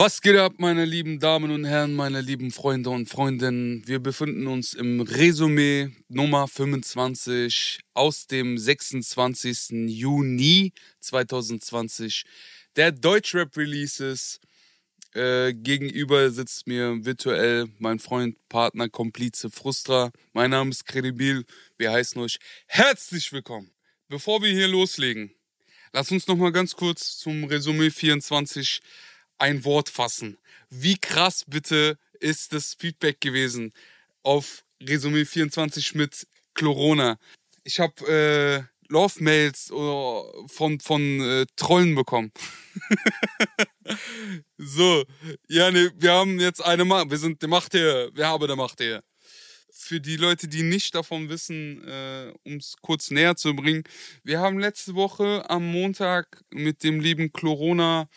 Was geht ab, meine lieben Damen und Herren, meine lieben Freunde und Freundinnen? Wir befinden uns im Resümee Nummer 25 aus dem 26. Juni 2020 der Deutschrap Releases. Äh, gegenüber sitzt mir virtuell mein Freund, Partner, Komplize Frustra. Mein Name ist Credibil. Wir heißen euch herzlich willkommen. Bevor wir hier loslegen, lass uns noch mal ganz kurz zum Resümee 24 ein Wort fassen. Wie krass bitte ist das Feedback gewesen auf Resümee 24 mit Corona? Ich habe äh, Love-Mails von, von äh, Trollen bekommen. so, ja, ne, wir haben jetzt eine Macht, wir sind die Macht hier, wir haben der Macht hier. Für die Leute, die nicht davon wissen, äh, um es kurz näher zu bringen, wir haben letzte Woche am Montag mit dem lieben Corona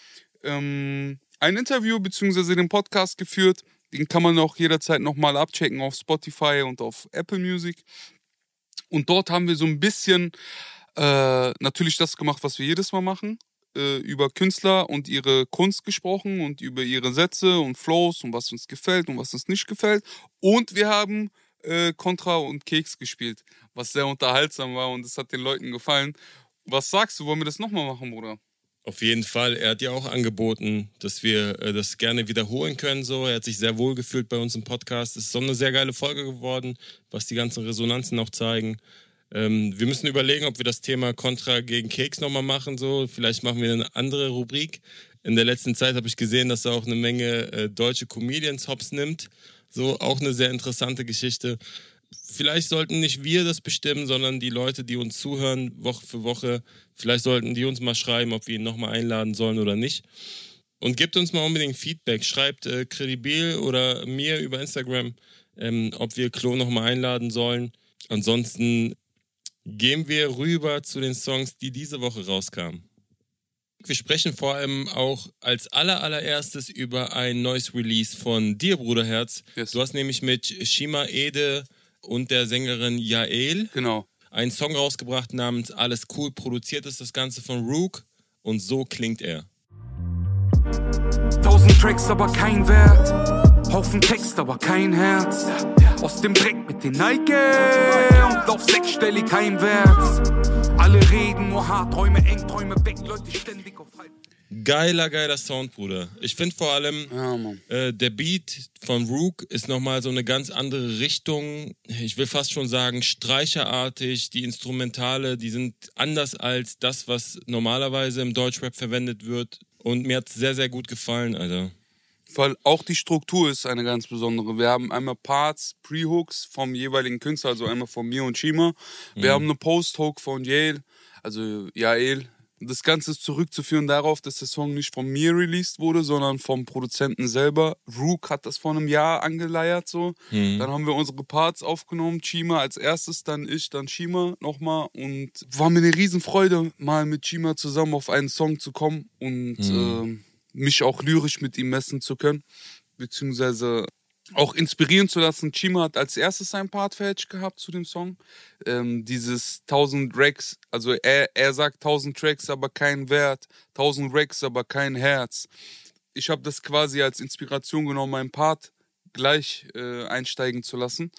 ähm, ein Interview bzw. den Podcast geführt. Den kann man auch jederzeit nochmal abchecken auf Spotify und auf Apple Music. Und dort haben wir so ein bisschen äh, natürlich das gemacht, was wir jedes Mal machen. Äh, über Künstler und ihre Kunst gesprochen und über ihre Sätze und Flows und was uns gefällt und was uns nicht gefällt. Und wir haben äh, Contra und Keks gespielt, was sehr unterhaltsam war und es hat den Leuten gefallen. Was sagst du, wollen wir das nochmal machen, Bruder? Auf jeden Fall. Er hat ja auch angeboten, dass wir äh, das gerne wiederholen können. So, er hat sich sehr wohl gefühlt bei uns im Podcast. Es ist so eine sehr geile Folge geworden, was die ganzen Resonanzen auch zeigen. Ähm, wir müssen überlegen, ob wir das Thema Contra gegen Keks nochmal machen. So, vielleicht machen wir eine andere Rubrik. In der letzten Zeit habe ich gesehen, dass er auch eine Menge äh, deutsche Comedians hops nimmt. So, auch eine sehr interessante Geschichte vielleicht sollten nicht wir das bestimmen, sondern die Leute, die uns zuhören, Woche für Woche, vielleicht sollten die uns mal schreiben, ob wir ihn nochmal einladen sollen oder nicht. Und gebt uns mal unbedingt Feedback. Schreibt äh, Credibil oder mir über Instagram, ähm, ob wir Klo nochmal einladen sollen. Ansonsten gehen wir rüber zu den Songs, die diese Woche rauskamen. Wir sprechen vor allem auch als allererstes über ein neues Release von dir, Bruderherz. Yes. Du hast nämlich mit Shima Ede und der Sängerin Yael. Genau. Einen Song rausgebracht namens Alles Cool. Produziert ist das Ganze von Rook und so klingt er. Tausend Tracks, aber kein Wert. Haufen Text, aber kein Herz. Aus dem Dreck mit den Nike und auf sechsstellig kein Wert. Alle reden nur hart, Träume eng, Träume weg, Leute ständig auf halb. Geiler, geiler Sound, Bruder. Ich finde vor allem, ja, äh, der Beat von Rook ist nochmal so eine ganz andere Richtung. Ich will fast schon sagen, streicherartig. Die Instrumentale, die sind anders als das, was normalerweise im Deutschrap verwendet wird. Und mir hat es sehr, sehr gut gefallen, Alter. Weil auch die Struktur ist eine ganz besondere. Wir haben einmal Parts, Pre-Hooks vom jeweiligen Künstler, also einmal von mir und Shima. Wir mhm. haben eine Post-Hook von Yale, also Yael, das Ganze ist zurückzuführen darauf, dass der Song nicht von mir released wurde, sondern vom Produzenten selber. Rook hat das vor einem Jahr angeleiert so. Mhm. Dann haben wir unsere Parts aufgenommen, Chima als erstes, dann ich, dann Chima nochmal. Und war mir eine Riesenfreude, mal mit Chima zusammen auf einen Song zu kommen und mhm. äh, mich auch lyrisch mit ihm messen zu können. Beziehungsweise auch inspirieren zu lassen. Chima hat als erstes sein Part fertig gehabt zu dem Song. Ähm, dieses 1000 Tracks, also er, er sagt 1000 Tracks, aber kein Wert, 1000 Tracks, aber kein Herz. Ich habe das quasi als Inspiration genommen, meinen Part gleich äh, einsteigen zu lassen.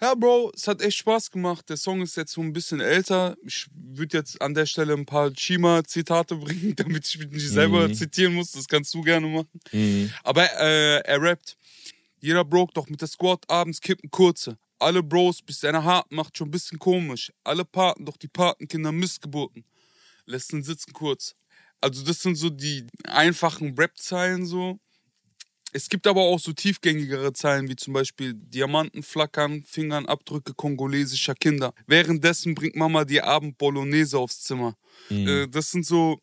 Ja, Bro, es hat echt Spaß gemacht. Der Song ist jetzt so ein bisschen älter. Ich würde jetzt an der Stelle ein paar Chima-Zitate bringen, damit ich mich nicht selber mhm. zitieren muss. Das kannst du gerne machen. Mhm. Aber äh, er rappt. Jeder Broke doch mit der Squad abends kippen kurze. Alle Bros bis seine Hart macht schon ein bisschen komisch. Alle Paten, doch die Patenkinder Missgeburten. Lässt ihn sitzen kurz. Also das sind so die einfachen Rap-Zeilen so. Es gibt aber auch so tiefgängigere Zeilen, wie zum Beispiel Diamanten flackern, Fingern Abdrücke kongolesischer Kinder. Währenddessen bringt Mama die Abend Bolognese aufs Zimmer. Mhm. Äh, das sind so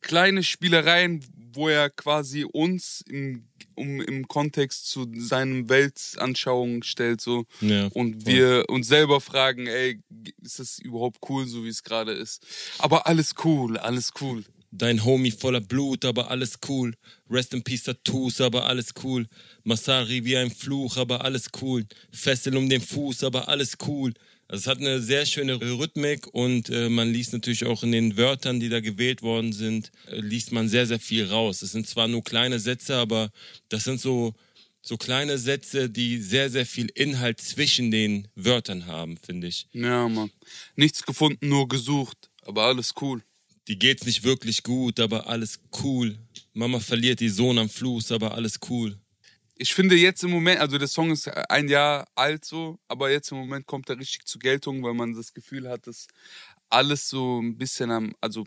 kleine Spielereien, wo er quasi uns im, um, im Kontext zu seinen Weltanschauungen stellt so ja, und wir uns selber fragen, ey, ist das überhaupt cool, so wie es gerade ist? Aber alles cool, alles cool. Dein Homie voller Blut, aber alles cool. Rest in Peace Tattoos, aber alles cool. Masari wie ein Fluch, aber alles cool. Fessel um den Fuß, aber alles cool. Also es hat eine sehr schöne Rhythmik und äh, man liest natürlich auch in den Wörtern, die da gewählt worden sind, äh, liest man sehr, sehr viel raus. Es sind zwar nur kleine Sätze, aber das sind so, so kleine Sätze, die sehr, sehr viel Inhalt zwischen den Wörtern haben, finde ich. Ja, Mann. Nichts gefunden, nur gesucht. Aber alles cool. Die geht's nicht wirklich gut, aber alles cool. Mama verliert die Sohn am Fluss, aber alles cool ich finde jetzt im Moment, also der Song ist ein Jahr alt so, aber jetzt im Moment kommt er richtig zur Geltung, weil man das Gefühl hat, dass alles so ein bisschen am, also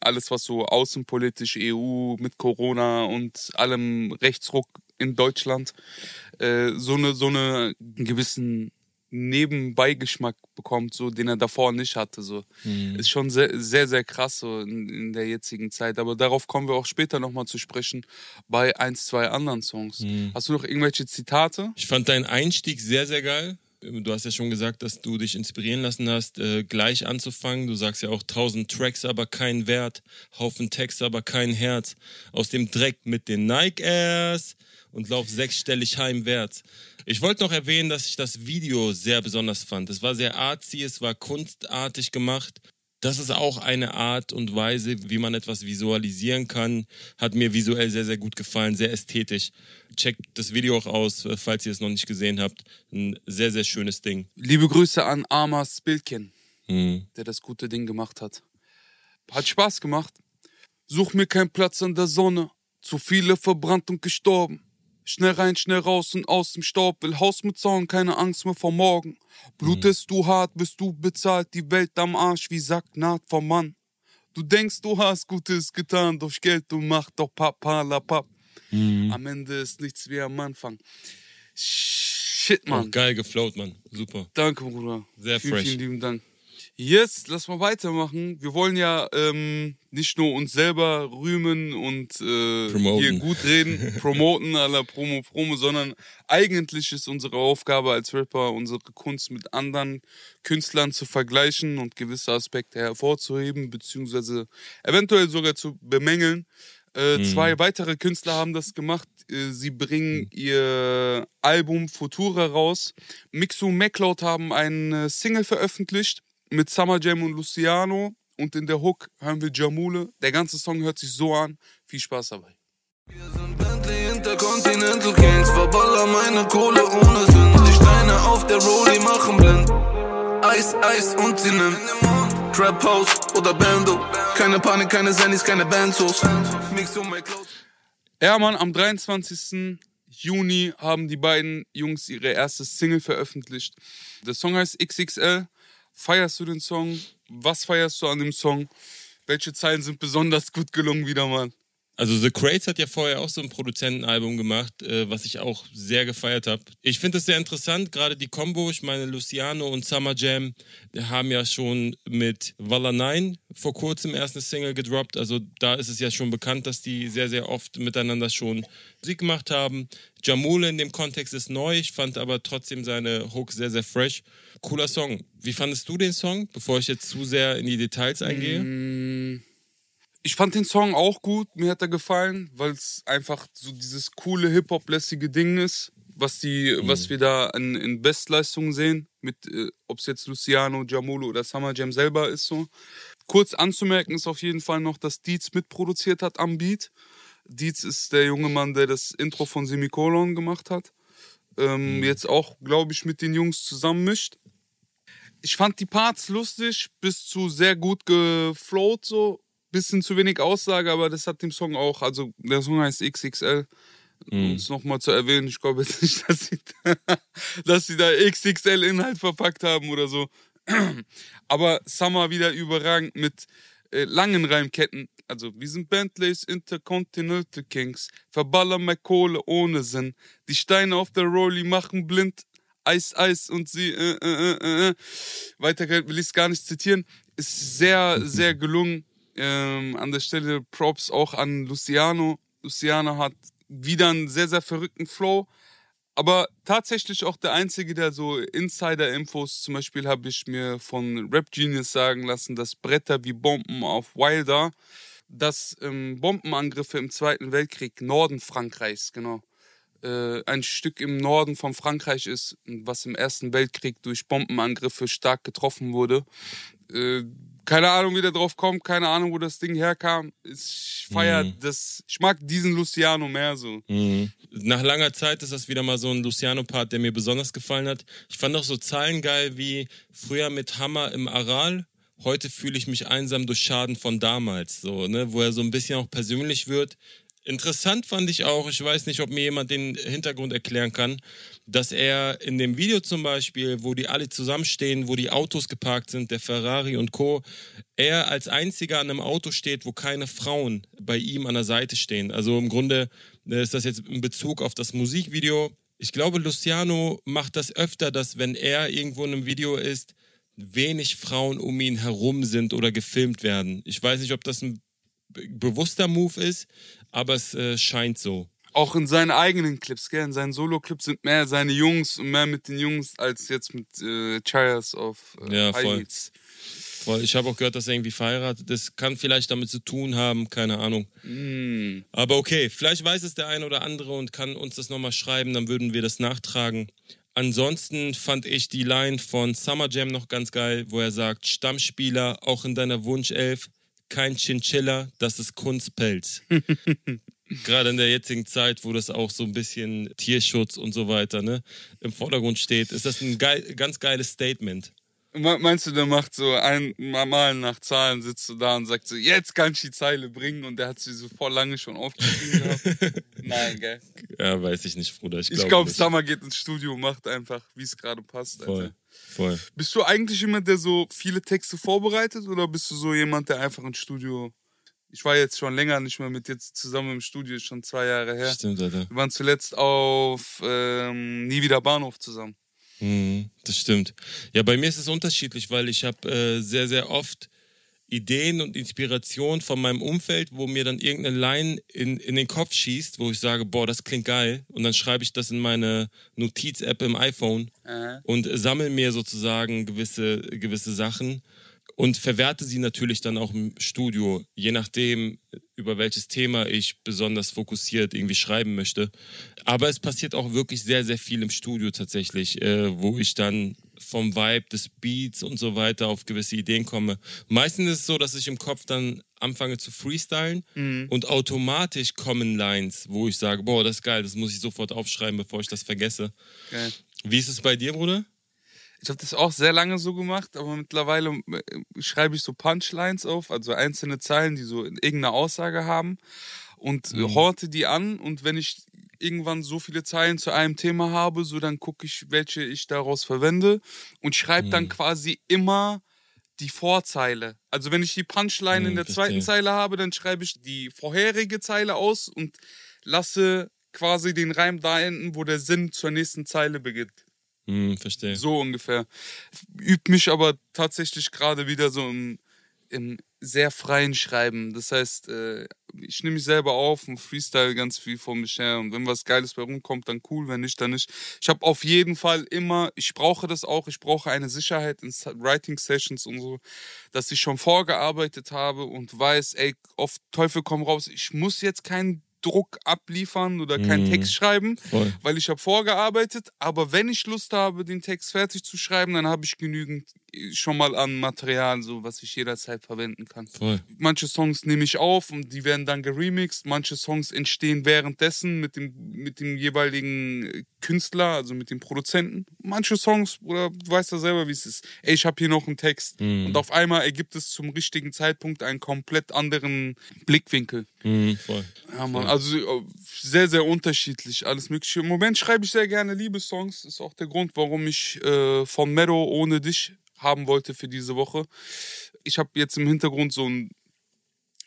alles, was so außenpolitisch EU mit Corona und allem Rechtsruck in Deutschland, äh, so eine, so eine gewissen Nebenbeigeschmack bekommt, so den er davor nicht hatte. So. Mhm. Ist schon sehr, sehr, sehr krass so in, in, der jetzigen Zeit. Aber darauf kommen wir auch später nochmal zu sprechen bei ein, zwei anderen Songs. Mhm. Hast du noch irgendwelche Zitate? Ich fand deinen Einstieg sehr, sehr geil. Du hast ja schon gesagt, dass du dich inspirieren lassen hast, äh, gleich anzufangen. Du sagst ja auch tausend Tracks, aber kein Wert, Haufen Text, aber kein Herz. Aus dem Dreck mit den Nike Airs und lauf sechsstellig heimwärts. Ich wollte noch erwähnen, dass ich das Video sehr besonders fand. Es war sehr artsy, es war kunstartig gemacht. Das ist auch eine Art und Weise, wie man etwas visualisieren kann. Hat mir visuell sehr, sehr gut gefallen, sehr ästhetisch. Checkt das Video auch aus, falls ihr es noch nicht gesehen habt. Ein sehr, sehr schönes Ding. Liebe Grüße an Amas Bildchen, hm. der das gute Ding gemacht hat. Hat Spaß gemacht. Such mir keinen Platz an der Sonne. Zu viele verbrannt und gestorben. Schnell rein, schnell raus und aus dem Staub. Will Haus mit Zaun, keine Angst mehr vor morgen. Blutest mhm. du hart, bist du bezahlt. Die Welt am Arsch wie Sack naht vom Mann. Du denkst, du hast Gutes getan, durch Geld und Macht, doch Papa la Pap. Mhm. Am Ende ist nichts wie am Anfang. Shit, Mann. Oh, geil geflowt, Mann. Super. Danke, Bruder. Sehr vielen, fresh. Vielen lieben Dank. Yes, lass mal weitermachen. Wir wollen ja ähm, nicht nur uns selber rühmen und äh, hier gut reden, promoten, aller Promo, Promo, sondern eigentlich ist unsere Aufgabe als Rapper, unsere Kunst mit anderen Künstlern zu vergleichen und gewisse Aspekte hervorzuheben, beziehungsweise eventuell sogar zu bemängeln. Äh, mhm. Zwei weitere Künstler haben das gemacht. Äh, sie bringen mhm. ihr Album Futura raus. Mixu MacLeod haben eine Single veröffentlicht mit Summer Jam und Luciano und in der Hook hören wir Jamule. Der ganze Song hört sich so an. Viel Spaß dabei. Wir sind Bentley Intercontinental Kings, verballer meine Kohle ohne Sinn. Die Steine auf der Rolli machen blind. Eis, Eis und sie nimmt Trap House oder Bando. Keine Panik, keine Sandys, keine Benzos. Ja, Mann, am 23. Juni haben die beiden Jungs ihre erste Single veröffentlicht. Der Song heißt XXL feierst du den Song? Was feierst du an dem Song? Welche Zeilen sind besonders gut gelungen wieder mal? Also The Crates hat ja vorher auch so ein Produzentenalbum gemacht, äh, was ich auch sehr gefeiert habe. Ich finde es sehr interessant, gerade die Combo, ich meine Luciano und Summer Jam haben ja schon mit Walla 9 vor kurzem erst eine Single gedroppt. Also da ist es ja schon bekannt, dass die sehr, sehr oft miteinander schon Musik gemacht haben. Jamule in dem Kontext ist neu, ich fand aber trotzdem seine Hook sehr, sehr fresh. Cooler Song. Wie fandest du den Song, bevor ich jetzt zu sehr in die Details eingehe? Mm ich fand den Song auch gut, mir hat er gefallen, weil es einfach so dieses coole Hip-Hop-lässige Ding ist, was, die, mhm. was wir da in, in Bestleistungen sehen, mit äh, ob es jetzt Luciano, Jamulu oder Summer Jam selber ist so. Kurz anzumerken ist auf jeden Fall noch, dass Dietz mitproduziert hat am Beat. Dietz ist der junge Mann, der das Intro von Semikolon gemacht hat. Ähm, mhm. Jetzt auch, glaube ich, mit den Jungs zusammenmischt. Ich fand die Parts lustig, bis zu sehr gut geflowt so bisschen zu wenig Aussage, aber das hat dem Song auch, also der Song heißt XXL. Mhm. Um es nochmal zu erwähnen, ich glaube jetzt nicht, dass sie, dass sie da XXL-Inhalt verpackt haben oder so. Aber Summer wieder überragend mit äh, langen Reimketten. Also, wir sind Bentleys Intercontinental Kings, verballern mehr Kohle ohne Sinn. Die Steine auf der Rolli machen blind, Eis, Eis und sie, äh, äh, äh, äh. weiter will ich es gar nicht zitieren. Ist sehr, sehr gelungen. Ähm, an der Stelle Props auch an Luciano. Luciano hat wieder einen sehr, sehr verrückten Flow. Aber tatsächlich auch der Einzige, der so Insider-Infos, zum Beispiel habe ich mir von Rap Genius sagen lassen, dass Bretter wie Bomben auf Wilder, dass ähm, Bombenangriffe im Zweiten Weltkrieg, Norden Frankreichs, genau, äh, ein Stück im Norden von Frankreich ist, was im Ersten Weltkrieg durch Bombenangriffe stark getroffen wurde. Äh, keine Ahnung, wie der drauf kommt, keine Ahnung, wo das Ding herkam. Ich feier Mhm. das, ich mag diesen Luciano mehr so. Mhm. Nach langer Zeit ist das wieder mal so ein Luciano-Part, der mir besonders gefallen hat. Ich fand auch so Zahlen geil wie früher mit Hammer im Aral. Heute fühle ich mich einsam durch Schaden von damals, so, ne, wo er so ein bisschen auch persönlich wird. Interessant fand ich auch, ich weiß nicht, ob mir jemand den Hintergrund erklären kann, dass er in dem Video zum Beispiel, wo die alle zusammenstehen, wo die Autos geparkt sind, der Ferrari und Co., er als einziger an einem Auto steht, wo keine Frauen bei ihm an der Seite stehen. Also im Grunde äh, ist das jetzt in Bezug auf das Musikvideo. Ich glaube, Luciano macht das öfter, dass wenn er irgendwo in einem Video ist, wenig Frauen um ihn herum sind oder gefilmt werden. Ich weiß nicht, ob das ein bewusster Move ist, aber es äh, scheint so. Auch in seinen eigenen Clips, gell? In seinen Solo-Clips sind mehr seine Jungs und mehr mit den Jungs als jetzt mit äh, Chires auf äh, Ja, voll. Heats. Voll. Ich habe auch gehört, dass er irgendwie verheiratet ist. Kann vielleicht damit zu tun haben, keine Ahnung. Mm. Aber okay, vielleicht weiß es der eine oder andere und kann uns das nochmal schreiben, dann würden wir das nachtragen. Ansonsten fand ich die Line von Summer Jam noch ganz geil, wo er sagt, Stammspieler, auch in deiner Wunschelf, kein Chinchilla, das ist Kunstpelz. Gerade in der jetzigen Zeit, wo das auch so ein bisschen Tierschutz und so weiter ne, im Vordergrund steht, ist das ein geil, ganz geiles Statement. Me- Meinst du, der macht so ein Mal nach Zahlen, sitzt so da und sagt so, jetzt kann ich die Zeile bringen und der hat sie so vor lange schon aufgeschrieben gehabt? Nein, gell? Ja, weiß ich nicht, Bruder. Ich Ich glaube glaube, nicht. Summer geht ins Studio und macht einfach, wie es gerade passt. Alter. Voll. Bist du eigentlich jemand, der so viele Texte vorbereitet oder bist du so jemand, der einfach ins Studio. Ich war jetzt schon länger nicht mehr mit dir zusammen im Studio, schon zwei Jahre her. Stimmt, Alter. Wir waren zuletzt auf ähm, Nie wieder Bahnhof zusammen. Mhm, das stimmt. Ja, bei mir ist es unterschiedlich, weil ich habe äh, sehr, sehr oft Ideen und Inspiration von meinem Umfeld, wo mir dann irgendeine Line in, in den Kopf schießt, wo ich sage, boah, das klingt geil. Und dann schreibe ich das in meine Notiz-App im iPhone Äh, und sammle mir sozusagen gewisse, gewisse Sachen und verwerte sie natürlich dann auch im Studio, je nachdem, über welches Thema ich besonders fokussiert irgendwie schreiben möchte. Aber es passiert auch wirklich sehr, sehr viel im Studio tatsächlich, äh, wo ich dann vom Vibe des Beats und so weiter auf gewisse Ideen komme. Meistens ist es so, dass ich im Kopf dann anfange zu freestylen und automatisch kommen Lines, wo ich sage, boah, das ist geil, das muss ich sofort aufschreiben, bevor ich das vergesse. geil. Wie ist es bei dir, Bruder? Ich habe das auch sehr lange so gemacht, aber mittlerweile äh, schreibe ich so Punchlines auf, also einzelne Zeilen, die so irgendeine Aussage haben und äh, horte die an und wenn ich irgendwann so viele Zeilen zu einem Thema habe, so dann gucke ich, welche ich daraus verwende und schreibe dann quasi immer die Vorzeile. Also wenn ich die Punchline Hm, in der zweiten verstehe. Zeile habe, dann schreibe ich die vorherige Zeile aus und lasse quasi den Reim da enden, wo der Sinn zur nächsten Zeile beginnt. Hm, verstehe. So ungefähr. Übt mich aber tatsächlich gerade wieder so im, im sehr freien Schreiben. Das heißt, äh, ich nehme mich selber auf und freestyle ganz viel vor mich her. Und wenn was Geiles bei rumkommt, dann cool. Wenn nicht, dann nicht. Ich habe auf jeden Fall immer, ich brauche das auch, ich brauche eine Sicherheit in Sa- Writing Sessions und so, dass ich schon vorgearbeitet habe und weiß, ey, auf Teufel komm raus, ich muss jetzt keinen Druck abliefern oder keinen Mhm. Text schreiben, Voll. weil ich habe vorgearbeitet, aber wenn ich Lust habe, den Text fertig zu schreiben, dann habe ich genügend schon mal an Material, so was ich jederzeit verwenden kann. Voll. Manche Songs nehme ich auf und die werden dann geremixed, manche Songs entstehen währenddessen mit dem, mit dem jeweiligen äh, Künstler, also mit dem Produzenten. Manche Songs, oder du weißt ja selber, wie es ist. Ey, ich habe hier noch einen Text Mhm. und auf einmal ergibt es zum richtigen Zeitpunkt einen komplett anderen Blickwinkel. Hm, voll. Ja, Mann, also äh, sehr, sehr unterschiedlich, alles Mögliche. Im Moment schreibe ich sehr gerne Liebessongs. Ist auch der Grund, warum ich äh, von Meadow ohne dich haben wollte für diese Woche. Ich habe jetzt im Hintergrund so ein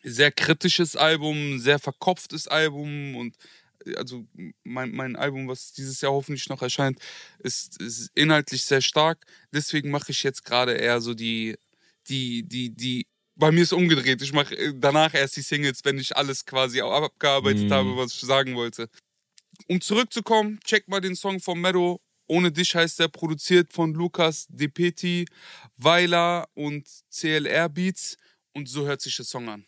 sehr kritisches Album, sehr verkopftes Album und äh, also mein, mein Album, was dieses Jahr hoffentlich noch erscheint, ist, ist inhaltlich sehr stark. Deswegen mache ich jetzt gerade eher so die, die, die, die. Bei mir ist umgedreht. Ich mache äh, danach erst die Singles, wenn ich alles quasi abgearbeitet Mhm. habe, was ich sagen wollte. Um zurückzukommen, check mal den Song von Meadow. Ohne dich heißt der produziert von Lukas Depeti, Weiler und CLR Beats. Und so hört sich der Song an.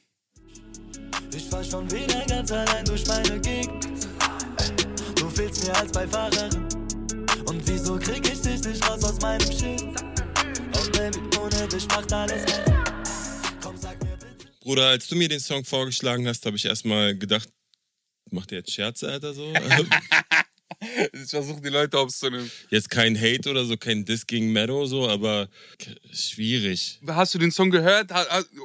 Ich fahr schon wieder ganz allein durch meine Gegend. Du fehlst mir als Beifahrerin. Und wieso krieg ich dich nicht raus aus meinem Schild? Oh Baby, ohne dich macht alles. Komm, sag mir bitte. Bruder, als du mir den Song vorgeschlagen hast, habe ich erstmal gedacht, macht der jetzt Scherze, Alter, so? Ich versuche die Leute aufzunehmen. jetzt kein Hate oder so, kein Diss gegen Meadow, so, aber schwierig. Hast du den Song gehört?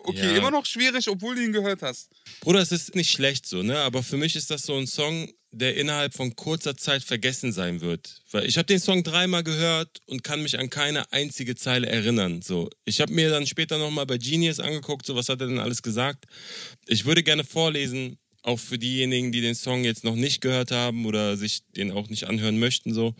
Okay, Ja. immer noch schwierig, obwohl du ihn gehört hast. Bruder, es ist nicht schlecht so, ne? Aber für mich ist das so ein Song, der innerhalb von kurzer Zeit vergessen sein wird. Weil ich habe den Song dreimal gehört und kann mich an keine einzige Zeile erinnern. So, ich habe mir dann später nochmal bei Genius angeguckt, so was hat er denn alles gesagt. Ich würde gerne vorlesen, auch für diejenigen, die den Song jetzt noch nicht gehört haben oder sich den auch nicht anhören möchten, so.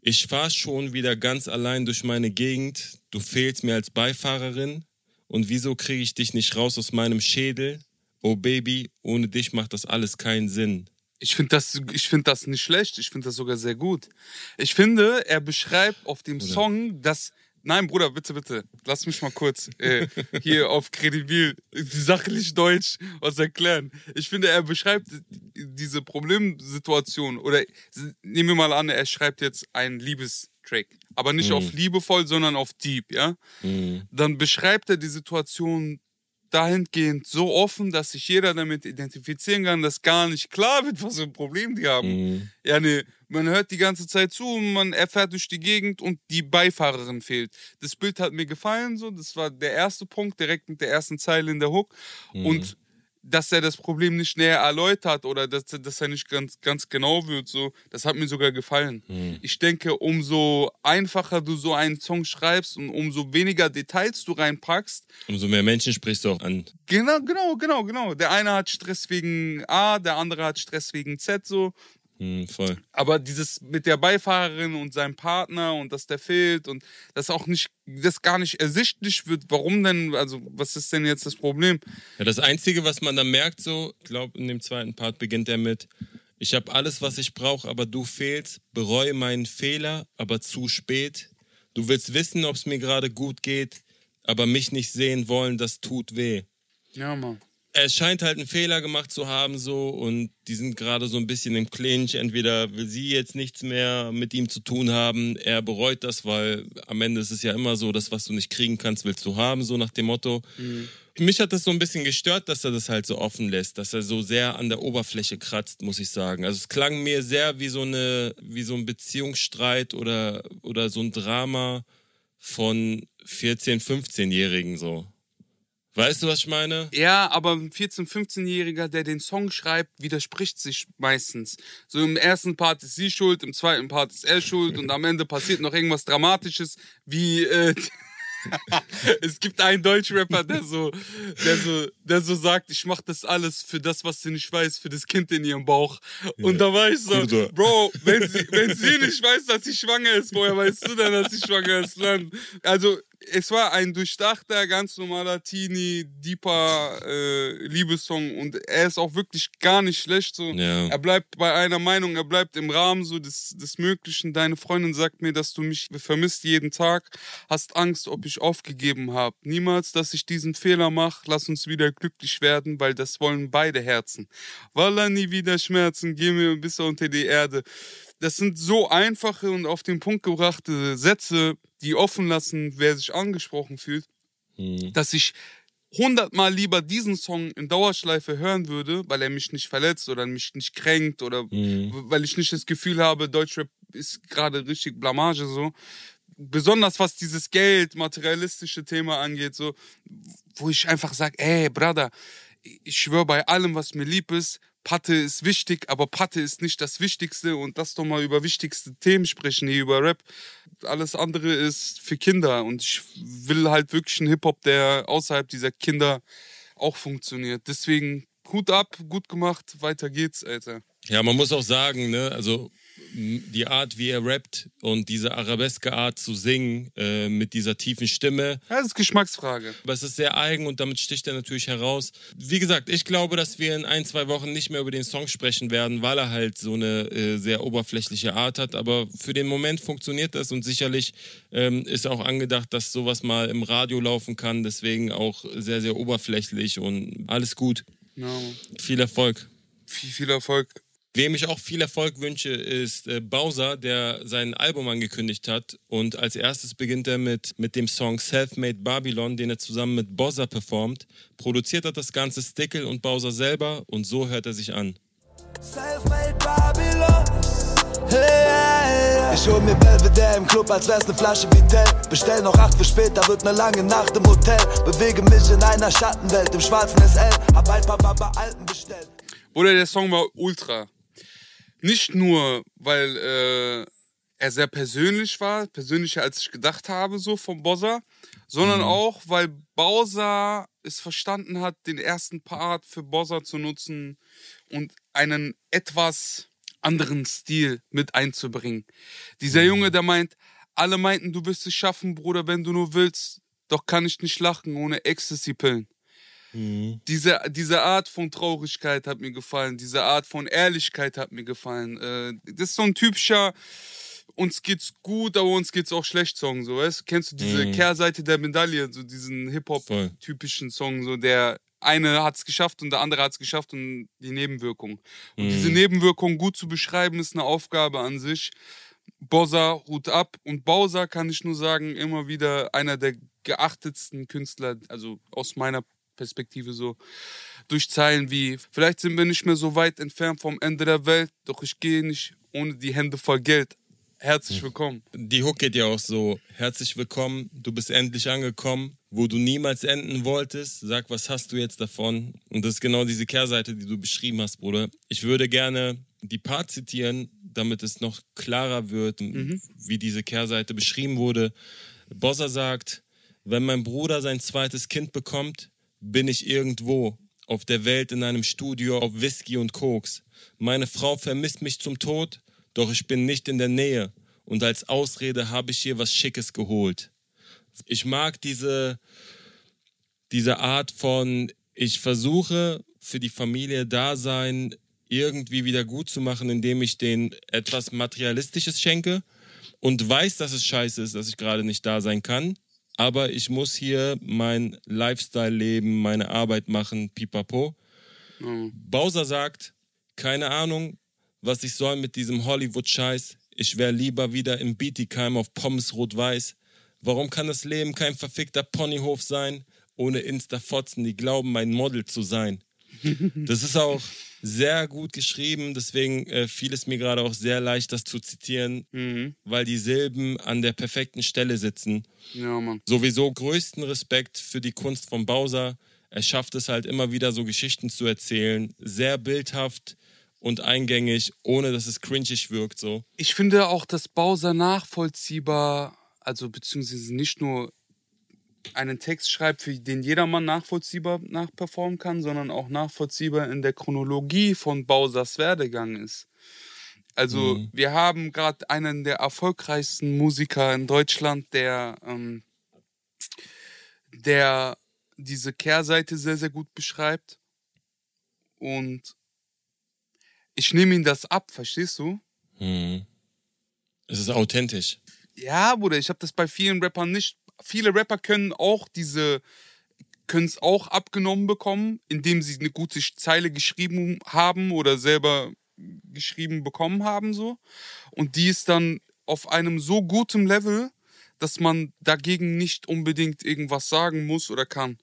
Ich fahr schon wieder ganz allein durch meine Gegend. Du fehlst mir als Beifahrerin. Und wieso kriege ich dich nicht raus aus meinem Schädel? Oh Baby, ohne dich macht das alles keinen Sinn. Ich finde das, ich find das nicht schlecht, ich finde das sogar sehr gut. Ich finde, er beschreibt auf dem Song, dass. Nein, Bruder, bitte, bitte, lass mich mal kurz äh, hier auf Kredibil sachlich Deutsch was erklären. Ich finde, er beschreibt diese Problemsituation oder nehmen wir mal an, er schreibt jetzt einen Liebestrack, aber nicht auf liebevoll, sondern auf deep, ja? Dann beschreibt er die Situation dahingehend so offen, dass sich jeder damit identifizieren kann, dass gar nicht klar wird, was für ein Problem die haben. Ja, nee, man hört die ganze Zeit zu und man erfährt durch die Gegend und die Beifahrerin fehlt. Das Bild hat mir gefallen, so. Das war der erste Punkt, direkt mit der ersten Zeile in der Hook. Und dass er das Problem nicht näher erläutert oder dass, dass er nicht ganz, ganz genau wird, so, das hat mir sogar gefallen. Ich denke, umso einfacher du so einen Song schreibst und umso weniger Details du reinpackst, Umso mehr Menschen sprichst du auch an. Genau, genau, genau, genau. Der eine hat Stress wegen A, der andere hat Stress wegen Z, so. Hm, voll. Aber dieses mit der Beifahrerin und seinem Partner und dass der fehlt und das auch nicht, das gar nicht ersichtlich wird, warum denn, also was ist denn jetzt das Problem? Ja, das Einzige, was man dann merkt, so, ich glaube, in dem zweiten Part beginnt er mit: Ich habe alles, was ich brauche, aber du fehlst. Bereue meinen Fehler, aber zu spät. Du willst wissen, ob es mir gerade gut geht, aber mich nicht sehen wollen, das tut weh. Ja, Mann. Er scheint halt einen Fehler gemacht zu haben so und die sind gerade so ein bisschen im Clinch. Entweder will sie jetzt nichts mehr mit ihm zu tun haben, er bereut das, weil am Ende ist es ja immer so, das, was du nicht kriegen kannst, willst du haben, so nach dem Motto. Mich hat das so ein bisschen gestört, dass er das halt so offen lässt, dass er so sehr an der Oberfläche kratzt, muss ich sagen. Also es klang mir sehr wie so eine, wie so ein Beziehungsstreit oder, oder so ein Drama von 14-, 15-Jährigen so. Weißt du, was ich meine? Ja, aber ein 14-, 15-Jähriger, der den Song schreibt, widerspricht sich meistens. So im ersten Part ist sie schuld, im zweiten Part ist er schuld und am Ende passiert noch irgendwas Dramatisches, wie äh, es gibt einen Deutschrapper, der so, der so, der so sagt, ich mach das alles für das, was sie nicht weiß, für das Kind in ihrem Bauch. Und da war ich so, Bruder. Bro, wenn sie, wenn sie nicht weiß, dass sie schwanger ist, woher weißt du denn, dass sie schwanger ist? Dann, also, es war ein durchdachter, ganz normaler Teenie, deeper äh, Liebessong und er ist auch wirklich gar nicht schlecht. So. Ja. Er bleibt bei einer Meinung, er bleibt im Rahmen so des, des Möglichen. Deine Freundin sagt mir, dass du mich vermisst jeden Tag, hast Angst, ob ich aufgegeben habe. Niemals, dass ich diesen Fehler mache. Lass uns wieder glücklich werden, weil das wollen beide Herzen. Walla nie wieder Schmerzen, geh mir bis unter die Erde. Das sind so einfache und auf den Punkt gebrachte Sätze, die offen lassen, wer sich angesprochen fühlt, dass ich hundertmal lieber diesen Song in Dauerschleife hören würde, weil er mich nicht verletzt oder mich nicht kränkt oder w- weil ich nicht das Gefühl habe, Deutschrap ist gerade richtig Blamage so. Besonders was dieses Geld, materialistische Thema angeht, so, wo ich einfach sage, ey, Brother, ich schwöre bei allem, was mir lieb ist, Patte ist wichtig, aber Patte ist nicht das Wichtigste und das doch mal über wichtigste Themen sprechen, hier über Rap. Alles andere ist für Kinder und ich will halt wirklich einen Hip-Hop, der außerhalb dieser Kinder auch funktioniert. Deswegen Hut ab, gut gemacht, weiter geht's, Alter. Ja, man muss auch sagen, ne, also die Art, wie er rappt und diese arabeske Art zu singen äh, mit dieser tiefen Stimme, Ja, das ist Geschmacksfrage. aber es ist sehr eigen und damit sticht er natürlich heraus. Wie gesagt, ich glaube, dass wir in ein, zwei Wochen nicht mehr über den Song sprechen werden, weil er halt so eine äh, sehr oberflächliche Art hat, aber für den Moment funktioniert das und sicherlich ähm, ist auch angedacht, dass sowas mal im Radio laufen kann, deswegen auch sehr, sehr oberflächlich und alles gut. Mann. Viel Erfolg. viel, viel Erfolg. Wem ich auch viel Erfolg wünsche, ist äh, Bowser, der sein Album angekündigt hat. Und als erstes beginnt er mit, mit dem Song Self-Made Babylon, den er zusammen mit Bozza performt. Produziert hat das Ganze Stickle und Bowser selber und so hört er sich an. Self-made Babylon. Hey, ich hol mir Belvedere im Club, als wär's ne Flasche Vitell. Bestell noch acht für später, wird ne lange Nacht im Hotel. Bewege mich in einer Schattenwelt, im schwarzen SL. Hab ein paar Baba Alpen bestellt. Oder der Song war ultra. Nicht nur, weil äh, er sehr persönlich war, persönlicher als ich gedacht habe, so vom Bowser, sondern auch, weil Bowser es verstanden hat, den ersten Part für Bowser zu nutzen und einen etwas anderen Stil mit einzubringen. Dieser Junge, der meint, alle meinten, du wirst es schaffen, Bruder, wenn du nur willst, doch kann ich nicht lachen ohne Ecstasy-Pillen. Diese, diese Art von Traurigkeit hat mir gefallen, diese Art von Ehrlichkeit hat mir gefallen. Äh, das ist so ein typischer uns geht's gut, aber uns geht's auch schlecht Song, so, weißt? Kennst du diese Mhm. Kehrseite der Medaille, so diesen. Hip-Hop-typischen Song, so der eine hat's geschafft und der andere hat's geschafft und die Nebenwirkung. Und Mhm. diese Nebenwirkung gut zu beschreiben, ist eine Aufgabe an sich. Bowser, Hut ab. Und Bowser kann ich nur sagen, immer wieder einer der geachtetsten Künstler, also aus meiner Perspektive so, durch Zeilen wie, vielleicht sind wir nicht mehr so weit entfernt vom Ende der Welt, doch ich gehe nicht ohne die Hände voll Geld. Herzlich willkommen. Die Hook geht ja auch so: Herzlich willkommen, du bist endlich angekommen, wo du niemals enden wolltest. Sag, was hast du jetzt davon? Und das ist genau diese Kehrseite, die du beschrieben hast, Bruder. Ich würde gerne die Part zitieren, damit es noch klarer wird, wie diese Kehrseite beschrieben wurde. Bosser sagt: Wenn mein Bruder sein zweites Kind bekommt, bin ich irgendwo auf der Welt in einem Studio auf Whisky und Koks. Meine Frau vermisst mich zum Tod, doch ich bin nicht in der Nähe und als Ausrede habe ich hier was Schickes geholt. Ich mag diese, diese Art von, ich versuche für die Familie da sein, irgendwie wieder gut zu machen, indem ich denen etwas Materialistisches schenke und weiß, dass es scheiße ist, dass ich gerade nicht da sein kann. Aber ich muss hier mein Lifestyle leben, meine Arbeit machen, pipapo. Bowser sagt, keine Ahnung, was ich soll mit diesem Hollywood-Scheiß. Ich wäre lieber wieder im Bietigheim auf Pommes rot-weiß. Warum kann das Leben kein verfickter Ponyhof sein, ohne Insta-Fotzen, die glauben, mein Model zu sein? Das ist auch sehr gut geschrieben, deswegen äh, fiel es mir gerade auch sehr leicht, das zu zitieren, Mhm. weil die Silben an der perfekten Stelle sitzen. Ja, Mann. Sowieso größten Respekt für die Kunst von Bowser. Er schafft es halt immer wieder so Geschichten zu erzählen, sehr bildhaft und eingängig, ohne dass es cringig wirkt so. Ich finde auch, dass Bowser nachvollziehbar, also beziehungsweise nicht nur einen Text schreibt, für den jedermann nachvollziehbar nachperformen kann, sondern auch nachvollziehbar in der Chronologie von Bowsers Werdegang ist. Also Mhm. wir haben gerade einen der erfolgreichsten Musiker in Deutschland, der, ähm, der diese Kehrseite sehr, sehr gut beschreibt. Und ich nehme ihm das ab, verstehst du? Mhm. Es ist authentisch. Ja, Bruder, ich habe das bei vielen Rappern nicht. Viele Rapper können auch diese, können es auch abgenommen bekommen, indem sie eine gute Zeile geschrieben haben oder selber geschrieben bekommen haben, so. Und die ist dann auf einem so gutem Level, dass man dagegen nicht unbedingt irgendwas sagen muss oder kann.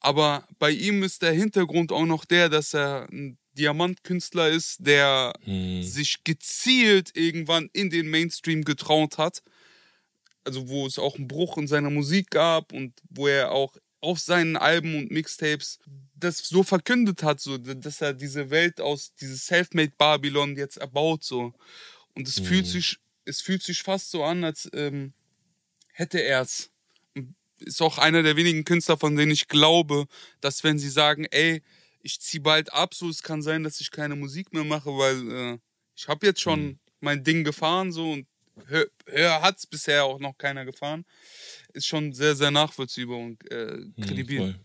Aber bei ihm ist der Hintergrund auch noch der, dass er ein Diamantkünstler ist, der Mhm. sich gezielt irgendwann in den Mainstream getraut hat. Also wo es auch einen Bruch in seiner Musik gab und wo er auch auf seinen Alben und Mixtapes das so verkündet hat, so, dass er diese Welt aus, dieses Selfmade Babylon jetzt erbaut, so. Und es fühlt sich, es fühlt sich fast so an, als ähm, hätte er es. Ist auch einer der wenigen Künstler, von denen ich glaube, dass wenn sie sagen, ey, ich zieh bald ab, so es kann sein, dass ich keine Musik mehr mache, weil äh, ich habe jetzt schon mein Ding gefahren, so und höher, höher hat es bisher auch noch keiner gefahren. Ist schon sehr, sehr nachvollziehbar und äh, Mhm, kredibil. voll.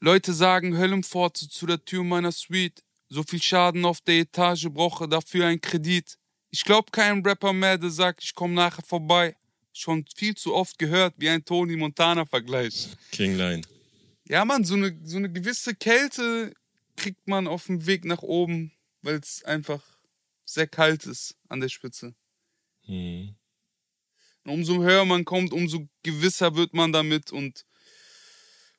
Leute sagen Höllenpforte zu der Tür meiner Suite. So viel Schaden auf der Etage, brauche dafür einen Kredit. Ich glaub kein Rapper mehr, der sagt, ich komm nachher vorbei. Schon viel zu oft gehört, wie ein Tony Montana-Vergleich. Kingline. Ja, Mann, so eine, so eine gewisse Kälte kriegt man auf dem Weg nach oben. weil es einfach sehr kalt ist an der Spitze. Mhm. Umso höher man kommt, umso gewisser wird man damit und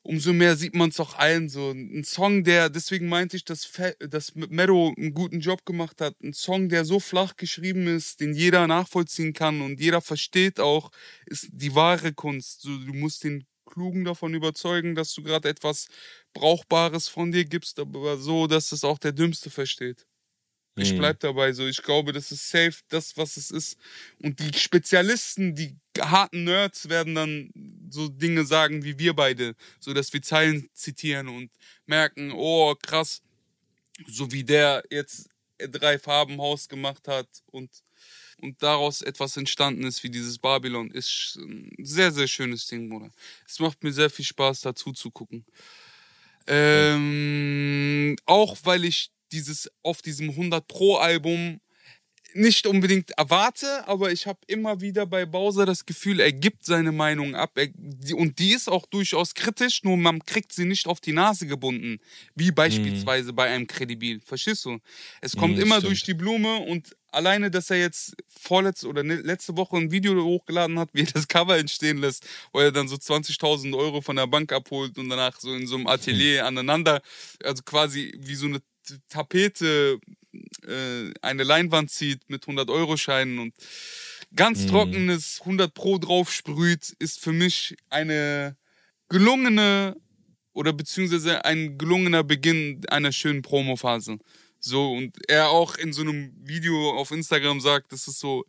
umso mehr sieht man es auch allen so. Ein Song, der, deswegen meinte ich, dass, dass Mero einen guten Job gemacht hat. Ein Song, der so flach geschrieben ist, den jeder nachvollziehen kann und jeder versteht auch, ist die wahre Kunst. So, du musst den Klugen davon überzeugen, dass du gerade etwas Brauchbares von dir gibst, aber so, dass es auch der Dümmste versteht. Ich Mhm. bleib dabei so. Ich glaube, das ist safe, das, was es ist. Und die Spezialisten, die harten Nerds werden dann so Dinge sagen wie wir beide, so dass wir Zeilen zitieren und merken, oh krass, so wie der jetzt drei Farben Haus gemacht hat und und daraus etwas entstanden ist wie dieses Babylon ist ein sehr sehr schönes Ding, Bruder. Es macht mir sehr viel Spaß dazu zu gucken. Ähm, auch weil ich dieses auf diesem 100 Pro Album nicht unbedingt erwarte, aber ich habe immer wieder bei Bowser das Gefühl, er gibt seine Meinung ab. Er, die, und die ist auch durchaus kritisch, nur man kriegt sie nicht auf die Nase gebunden. Wie beispielsweise bei einem Kredibil. Verstehst du? Es kommt Mhm, immer stimmt. durch die Blume und alleine, dass er jetzt vorletzte oder ne- letzte Woche ein Video hochgeladen hat, wie er das Cover entstehen lässt, wo er dann so 20.000 Euro von der Bank abholt und danach so in so einem Atelier aneinander, also quasi wie so eine Tapete äh, eine Leinwand zieht mit 100-Euro-Scheinen und ganz Mhm. trockenes 100 Pro drauf sprüht, ist für mich eine gelungene oder beziehungsweise ein gelungener Beginn einer schönen Promophase. So, und er auch in so einem Video auf Instagram sagt, das ist so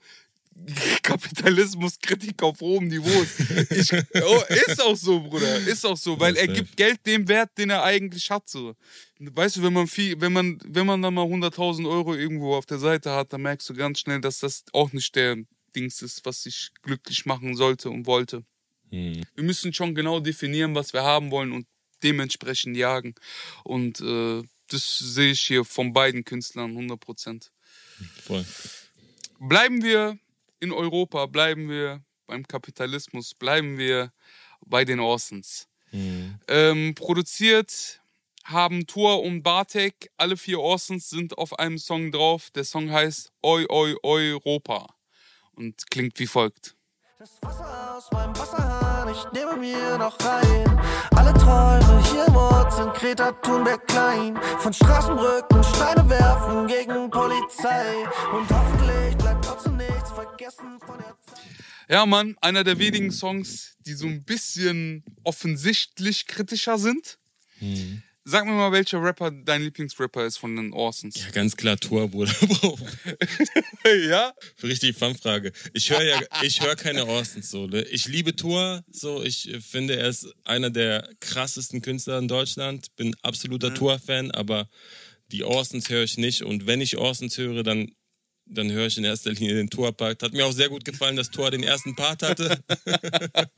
Kapitalismuskritik auf hohem Niveau. Ich, oh, ist auch so, Bruder. Ist auch so, weil er gibt Geld dem Wert, den er eigentlich hat. So. Weißt du, wenn man viel, wenn man, wenn man dann mal 100.000 Euro irgendwo auf der Seite hat, dann merkst du ganz schnell, dass das auch nicht der Dings ist, was dich glücklich machen sollte und wollte. Mhm. Wir müssen schon genau definieren, was wir haben wollen und dementsprechend jagen. Und äh, das sehe ich hier von beiden Künstlern 100 Prozent. Bleiben wir in Europa, bleiben wir beim Kapitalismus, bleiben wir bei den Orsons. Mhm. Ähm, produziert haben Tour und Bartek, alle vier Orsons sind auf einem Song drauf. Der Song heißt Oi Oi Europa und klingt wie folgt. Das Wasser aus meinem Wasserhahn, ich nehme mir noch rein. Alle Träume hier im Ort sind Greta Thunberg klein. Von Straßenbrücken Steine werfen gegen Polizei. Und hoffentlich Ja, Mann, einer der wenigen Songs, die so ein bisschen offensichtlich kritischer sind. Mhm. Sag mir mal, welcher Rapper dein Lieblingsrapper ist von den Orsons. Ja, ganz klar Tor, Bruder. Ja? Richtig Fanfrage. Ich höre ja, ich höre keine Orsons so. Ne? Ich liebe Thor, so. Ich finde, er ist einer der krassesten Künstler in Deutschland. Bin absoluter Thor-Fan, aber die Orsons höre ich nicht. Und wenn ich Orsons höre, dann, dann höre ich in erster Linie den Thor-Part. Hat mir auch sehr gut gefallen, dass Thor den ersten Part hatte.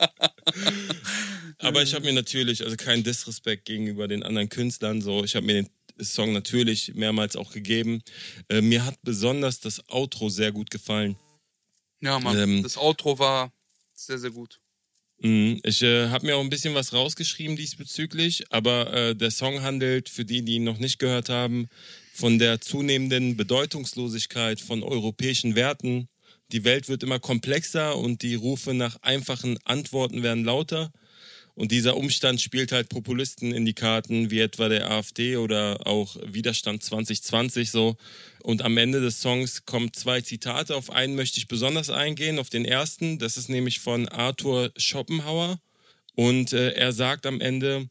aber ich habe mir natürlich, also kein Disrespekt gegenüber den anderen Künstlern, so. Ich habe mir den Song natürlich mehrmals auch gegeben. Äh, mir hat besonders das Outro sehr gut gefallen. Ja, Mann. Ähm. das Outro war sehr, sehr gut. Mhm. Ich äh, habe mir auch ein bisschen was rausgeschrieben diesbezüglich, aber äh, der Song handelt, für die, die ihn noch nicht gehört haben, von der zunehmenden Bedeutungslosigkeit von europäischen Werten. Die Welt wird immer komplexer und die Rufe nach einfachen Antworten werden lauter. Und dieser Umstand spielt halt Populisten in die Karten, wie etwa der AfD oder auch Widerstand 2020 so. Und am Ende des Songs kommen zwei Zitate. Auf einen möchte ich besonders eingehen, auf den ersten. Das ist nämlich von Arthur Schopenhauer. Und äh, er sagt am Ende,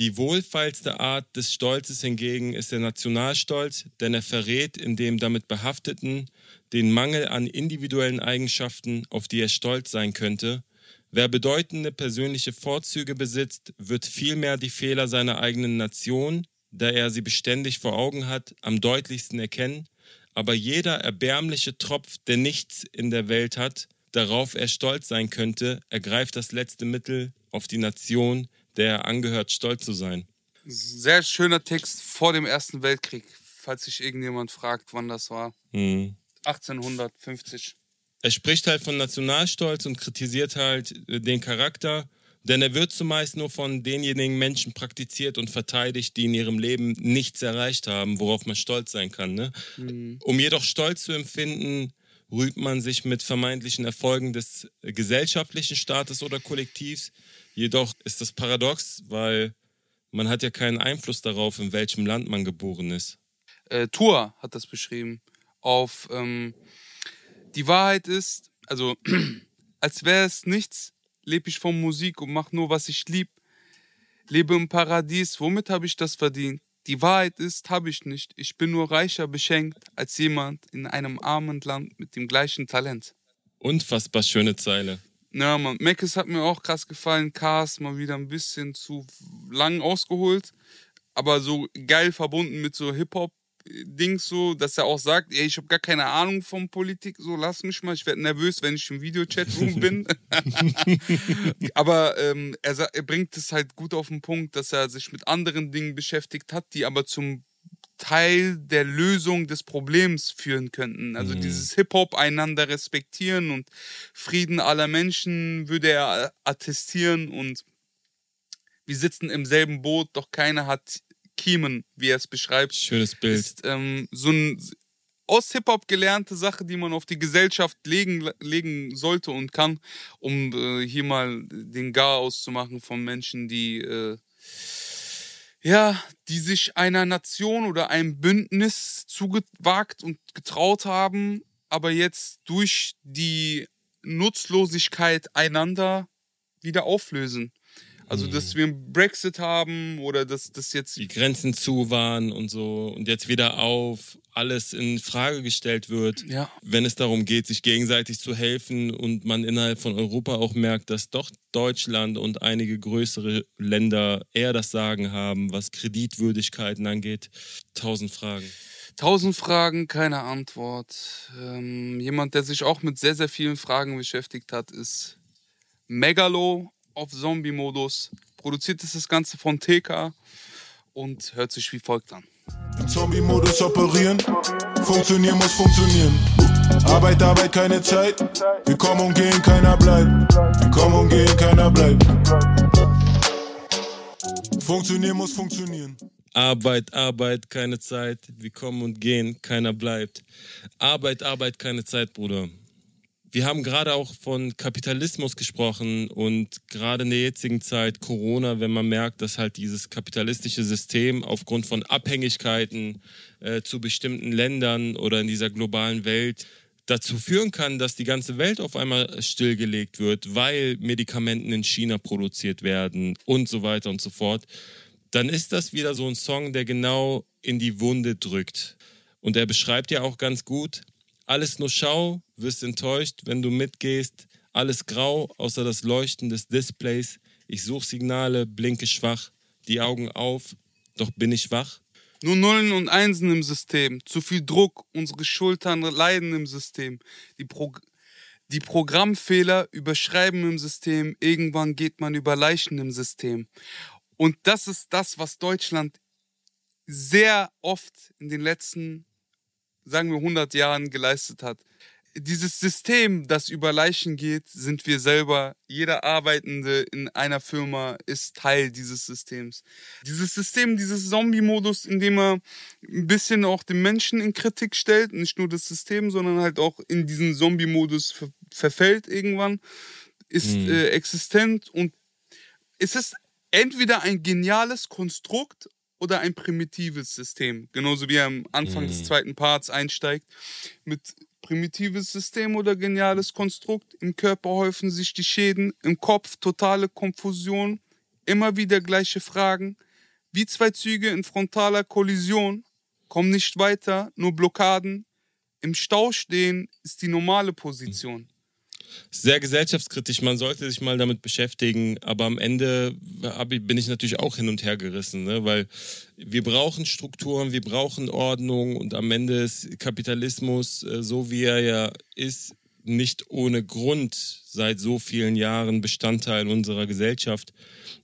die wohlfeilste Art des Stolzes hingegen ist der Nationalstolz, denn er verrät in dem damit Behafteten den Mangel an individuellen Eigenschaften, auf die er stolz sein könnte. Wer bedeutende persönliche Vorzüge besitzt, wird vielmehr die Fehler seiner eigenen Nation, da er sie beständig vor Augen hat, am deutlichsten erkennen. Aber jeder erbärmliche Tropf, der nichts in der Welt hat, darauf er stolz sein könnte, ergreift das letzte Mittel, auf die Nation, der er angehört, stolz zu sein. Sehr schöner Text vor dem Ersten Weltkrieg, falls sich irgendjemand fragt, wann das war. Hm. 1850. Er spricht halt von Nationalstolz und kritisiert halt äh, den Charakter, Denn er wird zumeist nur von denjenigen Menschen praktiziert und verteidigt, die in ihrem Leben nichts erreicht haben, worauf man stolz sein kann. Ne? Mhm. Um jedoch Stolz zu empfinden, rühmt man sich mit vermeintlichen Erfolgen des gesellschaftlichen Staates oder Kollektivs. Jedoch ist das paradox, weil man hat ja keinen Einfluss darauf, in welchem Land man geboren ist. Äh, Tour hat das beschrieben. Auf ähm, die Wahrheit ist, also als wäre es nichts, lebe ich von Musik und mache nur, was ich lieb. Lebe im Paradies, womit habe ich das verdient? Die Wahrheit ist, habe ich nicht. Ich bin nur reicher beschenkt als jemand in einem armen Land mit dem gleichen Talent. Unfassbar schöne Zeile. Ja, man. Meckes hat mir auch krass gefallen. Cars mal wieder ein bisschen zu lang ausgeholt. Aber so geil verbunden mit so Hip-Hop Dings so, dass er auch sagt, ey, ich habe gar keine Ahnung von Politik, so lass mich mal, ich werde nervös, wenn ich im Videochat-Room bin. aber ähm, er, er bringt es halt gut auf den Punkt, dass er sich mit anderen Dingen beschäftigt hat, die aber zum Teil der Lösung des Problems führen könnten. Also mhm. dieses Hip-Hop einander respektieren und Frieden aller Menschen würde er attestieren und wir sitzen im selben Boot, doch keiner hat Kiemen, wie er es beschreibt. Schönes Bild. Ist ähm, so ein aus Hip-Hop gelernte Sache, die man auf die Gesellschaft legen, legen sollte und kann, um äh, hier mal den Gar auszumachen von Menschen, die äh, ja, die sich einer Nation oder einem Bündnis zugewagt und getraut haben, aber jetzt durch die Nutzlosigkeit einander wieder auflösen. Also, dass mhm. wir einen Brexit haben oder dass das jetzt. Die Grenzen zu waren und so und jetzt wieder auf, alles in Frage gestellt wird, ja. wenn es darum geht, sich gegenseitig zu helfen und man innerhalb von Europa auch merkt, dass doch Deutschland und einige größere Länder eher das Sagen haben, was Kreditwürdigkeiten angeht. Tausend Fragen. Tausend Fragen, keine Antwort. Ähm, jemand, der sich auch mit sehr, sehr vielen Fragen beschäftigt hat, ist Megalo auf Zombie-Modus. Produziert ist das Ganze von TK und hört sich wie folgt an. Zombie-Modus operieren, funktionieren muss funktionieren. Arbeit, Arbeit, keine Zeit. Wir kommen und gehen, keiner bleibt. Wir kommen und gehen, keiner bleibt. Funktionieren muss funktionieren. Arbeit, Arbeit, keine Zeit. Wir kommen und gehen, keiner bleibt. Arbeit, Arbeit, keine Zeit, Bruder. Wir haben gerade auch von Kapitalismus gesprochen und gerade in der jetzigen Zeit Corona, wenn man merkt, dass halt dieses kapitalistische System aufgrund von Abhängigkeiten äh, zu bestimmten Ländern oder in dieser globalen Welt dazu führen kann, dass die ganze Welt auf einmal stillgelegt wird, weil Medikamenten in China produziert werden und so weiter und so fort, dann ist das wieder so ein Song, der genau in die Wunde drückt. Und er beschreibt ja auch ganz gut, alles nur Schau, wirst enttäuscht, wenn du mitgehst. Alles grau, außer das Leuchten des Displays. Ich suche Signale, blinke schwach, die Augen auf, doch bin ich wach. Nur Nullen und Einsen im System, zu viel Druck, unsere Schultern leiden im System. Die, Pro die Programmfehler überschreiben im System, irgendwann geht man über Leichen im System. Und das ist das, was Deutschland sehr oft in den letzten sagen wir 100 Jahren geleistet hat. Dieses System, das über Leichen geht, sind wir selber. Jeder Arbeitende in einer Firma ist Teil dieses Systems. Dieses System, dieses Zombie-Modus, in dem er ein bisschen auch den Menschen in Kritik stellt, nicht nur das System, sondern halt auch in diesen Zombie-Modus ver verfällt irgendwann, ist mhm. äh, existent und es ist entweder ein geniales Konstrukt oder ein primitives System. Genauso wie er am Anfang mhm. des zweiten Parts einsteigt. Mit primitives System oder geniales Konstrukt. Im Körper häufen sich die Schäden, im Kopf totale Konfusion, immer wieder gleiche Fragen. Wie zwei Züge in frontaler Kollision, kommen nicht weiter, nur Blockaden. Im Stau stehen ist die normale Position sehr gesellschaftskritisch. Man sollte sich mal damit beschäftigen. Aber am Ende bin ich natürlich auch hin und her gerissen, ne? weil wir brauchen Strukturen, wir brauchen Ordnung und am Ende ist Kapitalismus, äh, so wie er ja ist, nicht ohne Grund seit so vielen Jahren Bestandteil unserer Gesellschaft,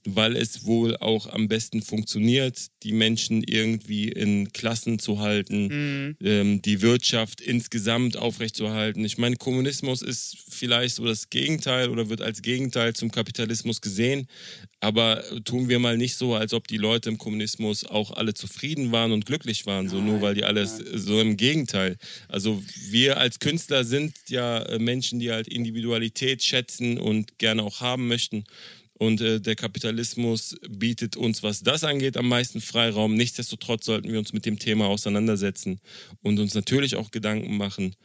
weil es wohl auch am besten funktioniert, die Menschen irgendwie in Klassen zu halten, mhm. ähm, die Wirtschaft insgesamt aufrechtzuerhalten. Ich meine, Kommunismus ist vielleicht so das Gegenteil oder wird als Gegenteil zum Kapitalismus gesehen, aber tun wir mal nicht so, als ob die Leute im Kommunismus auch alle zufrieden waren und glücklich waren, so nur weil die alles so im Gegenteil. Also wir als Künstler sind ja äh, Menschen, die halt Individualität schätzen und gerne auch haben möchten. Und äh, der Kapitalismus bietet uns, was das angeht, am meisten Freiraum. Nichtsdestotrotz sollten wir uns mit dem Thema auseinandersetzen und uns natürlich auch Gedanken machen,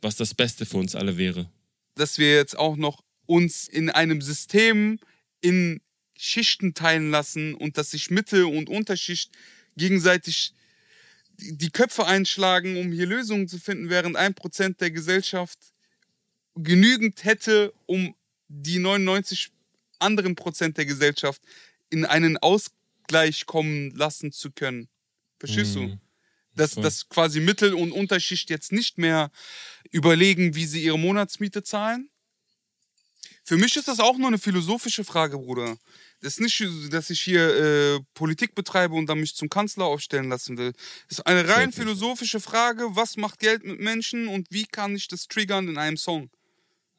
was das Beste für uns alle wäre. Dass wir jetzt auch noch uns in einem System in Schichten teilen lassen und dass sich Mitte und Unterschicht gegenseitig die Köpfe einschlagen, um hier Lösungen zu finden, während ein Prozent der Gesellschaft genügend hätte, um die 99 anderen Prozent der Gesellschaft in einen Ausgleich kommen lassen zu können. Verstehst mhm. du? Dass, dass quasi Mittel- und Unterschicht jetzt nicht mehr überlegen, wie sie ihre Monatsmiete zahlen. Für mich ist das auch nur eine philosophische Frage, Bruder. Das ist nicht, dass ich hier äh, Politik betreibe und dann mich zum Kanzler aufstellen lassen will. Das ist eine rein philosophische Frage, was macht Geld mit Menschen und wie kann ich das triggern in einem Song?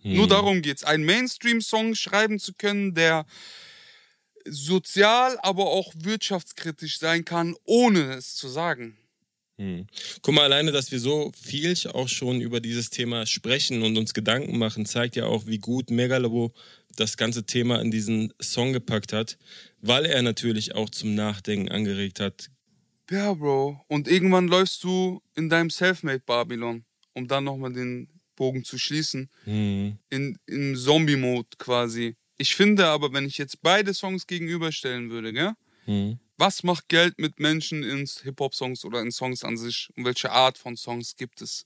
Hm. Nur darum geht es, einen Mainstream-Song schreiben zu können, der sozial, aber auch wirtschaftskritisch sein kann, ohne es zu sagen. Hm. Guck mal, alleine, dass wir so viel auch schon über dieses Thema sprechen und uns Gedanken machen, zeigt ja auch, wie gut Megalobo das ganze Thema in diesen Song gepackt hat, weil er natürlich auch zum Nachdenken angeregt hat. Ja, Bro. Und irgendwann läufst du in deinem Selfmade Babylon, um dann nochmal den Bogen zu schließen. Mhm. In, in Zombie-Mode quasi. Ich finde aber, wenn ich jetzt beide Songs gegenüberstellen würde, gell? Mhm. Was macht Geld mit Menschen in Hip-Hop-Songs oder in Songs an sich? Und welche Art von Songs gibt es?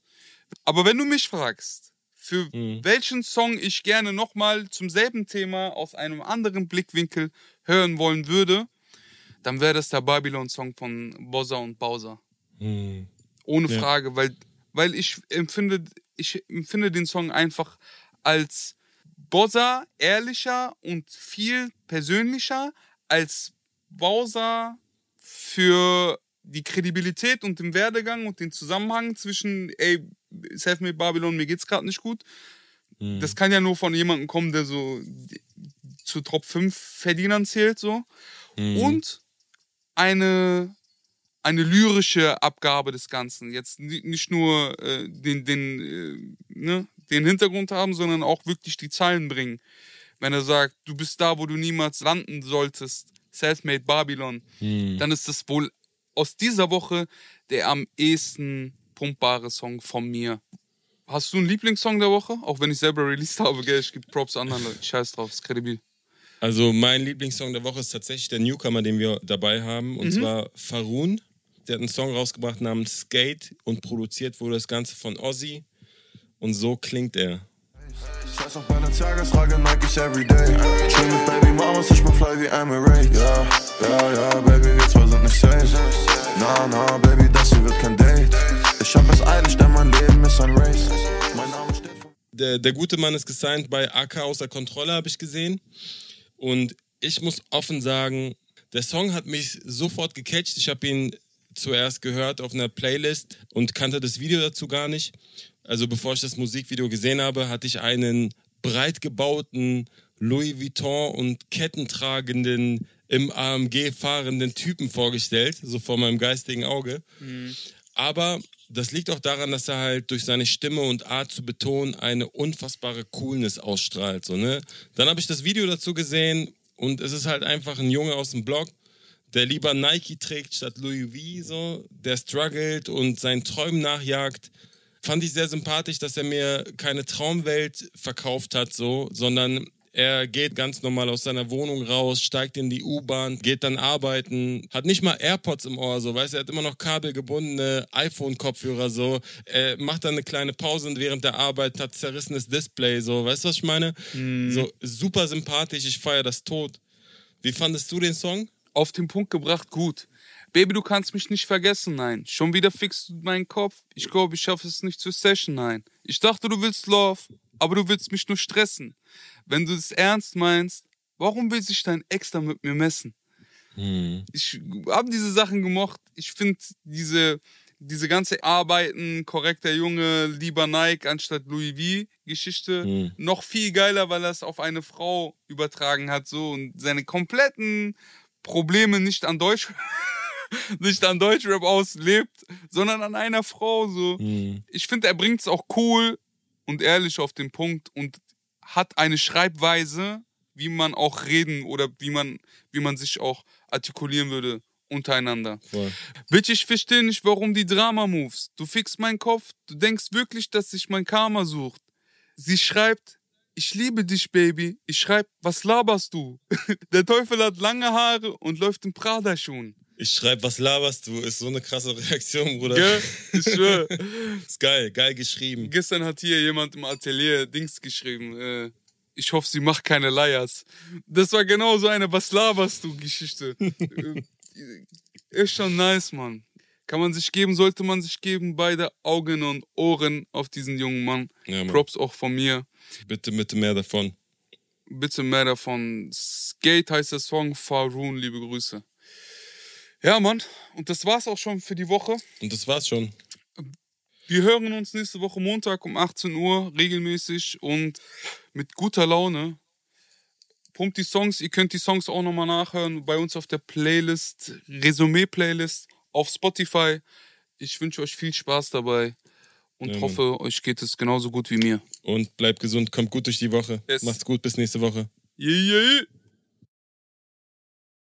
Aber wenn du mich fragst, für mhm. welchen Song ich gerne nochmal zum selben Thema aus einem anderen Blickwinkel hören wollen würde, dann wäre das der Babylon-Song von Bozza und Bowser. Mhm. Ohne ja. Frage, weil, weil ich empfinde, ich empfinde den Song einfach als Bozza ehrlicher und viel persönlicher als Bowser für die Kredibilität und den Werdegang und den Zusammenhang zwischen, ey, Selfmade Babylon, mir geht's gerade nicht gut. Mhm. Das kann ja nur von jemandem kommen, der so zu Top 5 Verdienern zählt, so. Mhm. Und eine, eine lyrische Abgabe des Ganzen. Jetzt nicht nur äh, den, den, äh, ne, den Hintergrund haben, sondern auch wirklich die Zeilen bringen. Wenn er sagt, du bist da, wo du niemals landen solltest, Selfmade Babylon, mhm. dann ist das wohl aus dieser Woche der am ehesten pumpbare Song von mir. Hast du einen Lieblingssong der Woche? Auch wenn ich selber released habe, gell? Ich gebe Props anderen Leuten. Scheiß drauf, ist kredibil. Also mein Lieblingssong der Woche ist tatsächlich der Newcomer, den wir dabei haben. Und mhm. zwar Faroon. Der hat einen Song rausgebracht namens Skate und produziert wurde das Ganze von Ozzy. Und so klingt er. Scheiß auf meine Tagesfrage, Nike ich everyday. Chill mit Baby Mamas, ich bin fly wie Emirates. Ja, ja, ja, Baby, wir zwei sind nicht safe. Na, na, Baby, das hier wird kein Date. Ich hab es eilig, denn mein Leben ist ein Race. Mein Name steht der, der gute Mann ist gesigned bei AK außer Kontrolle, habe ich gesehen. Und ich muss offen sagen, der Song hat mich sofort gecatcht. Ich habe ihn zuerst gehört auf einer Playlist und kannte das Video dazu gar nicht also bevor ich das Musikvideo gesehen habe, hatte ich einen breit gebauten Louis Vuitton und kettentragenden im AMG fahrenden Typen vorgestellt, so vor meinem geistigen Auge. Mhm. Aber das liegt auch daran, dass er halt durch seine Stimme und Art zu betonen eine unfassbare Coolness ausstrahlt. So, ne? Dann habe ich das Video dazu gesehen und es ist halt einfach ein Junge aus dem Blog, der lieber Nike trägt statt Louis V, so, der struggelt und seinen Träumen nachjagt fand ich sehr sympathisch, dass er mir keine Traumwelt verkauft hat, so, sondern er geht ganz normal aus seiner Wohnung raus, steigt in die U-Bahn, geht dann arbeiten, hat nicht mal AirPods im Ohr, so, weißt du, er hat immer noch kabelgebundene iPhone-Kopfhörer, so, er macht dann eine kleine Pause während der Arbeit hat zerrissenes Display, so, weißt du, was ich meine? Mm. So, super sympathisch, ich feiere das tot. Wie fandest du den Song? Auf den Punkt gebracht, gut. Baby, du kannst mich nicht vergessen, nein. Schon wieder fixst du meinen Kopf. Ich glaube, ich schaffe es nicht zur Session, nein. Ich dachte, du willst Love, aber du willst mich nur stressen. wenn du es ernst meinst, warum will sich dein Ex da mit mir messen? Hm. Ich habe diese Sachen gemocht. Ich finde diese, diese ganze Arbeiten, korrekter Junge, lieber Nike anstatt Louis V Geschichte Hm. noch viel geiler, weil er es auf eine Frau übertragen hat so und seine kompletten Probleme nicht an Deutsch nicht an Deutschrap auslebt, sondern an einer Frau so. Hm. Ich finde, er bringt es auch cool und ehrlich auf den Punkt und hat eine Schreibweise, wie man auch reden oder wie man, wie man sich auch artikulieren würde untereinander. Voll. Bitch, ich verstehe nicht, warum die Drama-Moves. Du fixst meinen Kopf, du denkst wirklich, dass sich mein Karma sucht. Sie schreibt, ich liebe dich, Baby. Ich schreib, was laberst du? Der Teufel hat lange Haare und läuft in Prada-Schuhen. Ich schreibe, was laberst du? Ist so eine krasse Reaktion, Bruder. Gell? Ich schwör. Ist geil, geil geschrieben. Gestern hat hier jemand im Atelier Dings geschrieben. Äh, ich hoffe, sie macht keine Leiers. Das war genau so eine Was laberst du Geschichte. Äh, Ist schon nice, Mann. Kann man sich geben, sollte man sich geben. Beide Augen und Ohren auf diesen jungen Mann. Ja, Mann. Props auch von mir. Bitte, bitte mehr davon. Bitte mehr davon. Skate heißt der Song. Faroon, liebe Grüße. Ja, Mann. Und das war's auch schon für die Woche. Und das war's schon. Wir hören uns nächste Woche Montag um 18 Uhr regelmäßig und mit guter Laune. Pumpt die Songs, ihr könnt die Songs auch nochmal nachhören bei uns auf der Playlist, Resümee-Playlist auf Spotify. Ich wünsche euch viel Spaß dabei und Ja, hoffe, euch geht es genauso gut wie mir. Und bleibt gesund, kommt gut durch die Woche. Yes. Macht's gut, bis nächste Woche. Yeah, yeah.